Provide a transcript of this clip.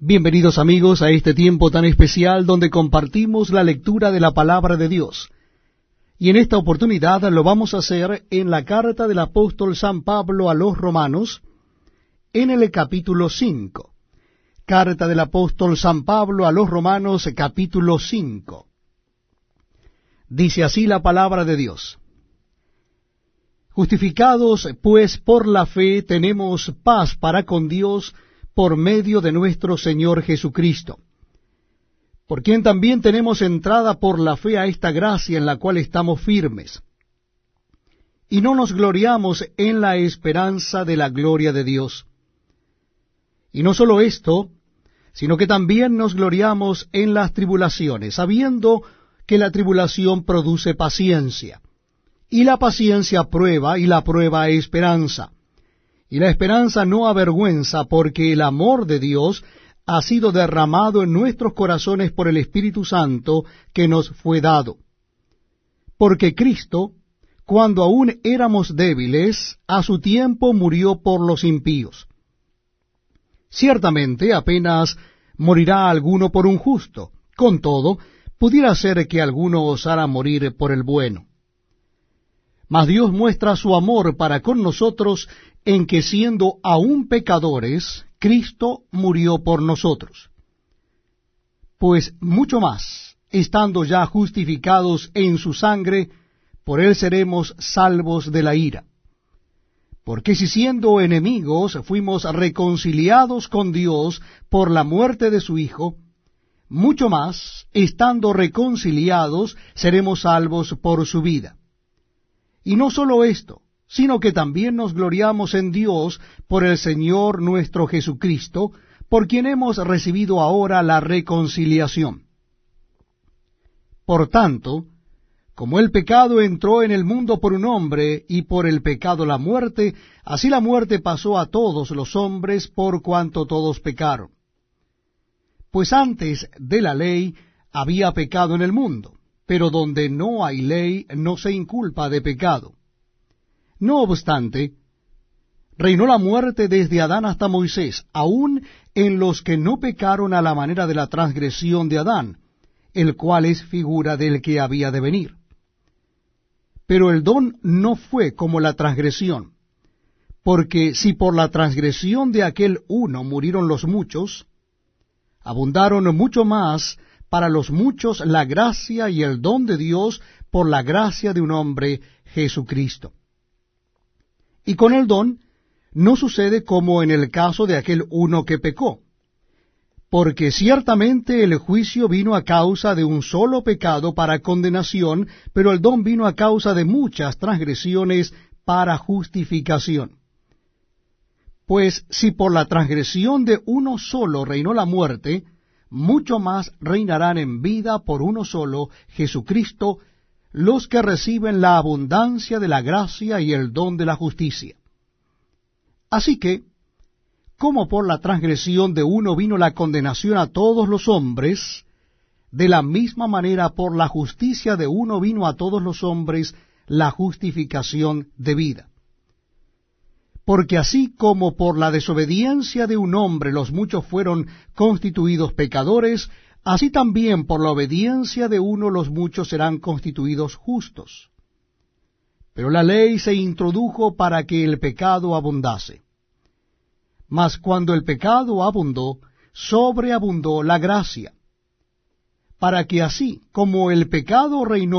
Bienvenidos amigos a este tiempo tan especial donde compartimos la lectura de la palabra de Dios. Y en esta oportunidad lo vamos a hacer en la carta del apóstol San Pablo a los romanos, en el capítulo 5. Carta del apóstol San Pablo a los romanos, capítulo 5. Dice así la palabra de Dios. Justificados pues por la fe tenemos paz para con Dios, por medio de nuestro Señor Jesucristo, por quien también tenemos entrada por la fe a esta gracia en la cual estamos firmes. Y no nos gloriamos en la esperanza de la gloria de Dios. Y no solo esto, sino que también nos gloriamos en las tribulaciones, sabiendo que la tribulación produce paciencia, y la paciencia prueba, y la prueba esperanza y la esperanza no avergüenza, porque el amor de Dios ha sido derramado en nuestros corazones por el Espíritu Santo que nos fue dado. Porque Cristo, cuando aún éramos débiles, a su tiempo murió por los impíos. Ciertamente apenas morirá alguno por un justo, con todo, pudiera ser que alguno osara morir por el bueno. Mas Dios muestra su amor para con nosotros en que siendo aún pecadores, Cristo murió por nosotros. Pues mucho más, estando ya justificados en su sangre, por él seremos salvos de la ira. Porque si siendo enemigos fuimos reconciliados con Dios por la muerte de su Hijo, mucho más, estando reconciliados, seremos salvos por su vida. Y no sólo esto, sino que también nos gloriamos en Dios por el Señor nuestro Jesucristo, por quien hemos recibido ahora la reconciliación. Por tanto, como el pecado entró en el mundo por un hombre, y por el pecado la muerte, así la muerte pasó a todos los hombres por cuanto todos pecaron. Pues antes de la ley había pecado en el mundo, pero donde no hay ley no se inculpa de pecado. No obstante, reinó la muerte desde Adán hasta Moisés, aun en los que no pecaron a la manera de la transgresión de Adán, el cual es figura del que había de venir. Pero el don no fue como la transgresión, porque si por la transgresión de aquel uno murieron los muchos, abundaron mucho más para los muchos la gracia y el don de Dios por la gracia de un hombre, Jesucristo. Y con el don no sucede como en el caso de aquel uno que pecó, porque ciertamente el juicio vino a causa de un solo pecado para condenación, pero el don vino a causa de muchas transgresiones para justificación. Pues si por la transgresión de uno solo reinó la muerte, mucho más reinarán en vida por uno solo, Jesucristo, los que reciben la abundancia de la gracia y el don de la justicia. Así que, como por la transgresión de uno vino la condenación a todos los hombres, de la misma manera por la justicia de uno vino a todos los hombres la justificación de vida. Porque así como por la desobediencia de un hombre los muchos fueron constituidos pecadores, así también por la obediencia de uno los muchos serán constituidos justos. Pero la ley se introdujo para que el pecado abundase. Mas cuando el pecado abundó, sobreabundó la gracia, para que así como el pecado reinó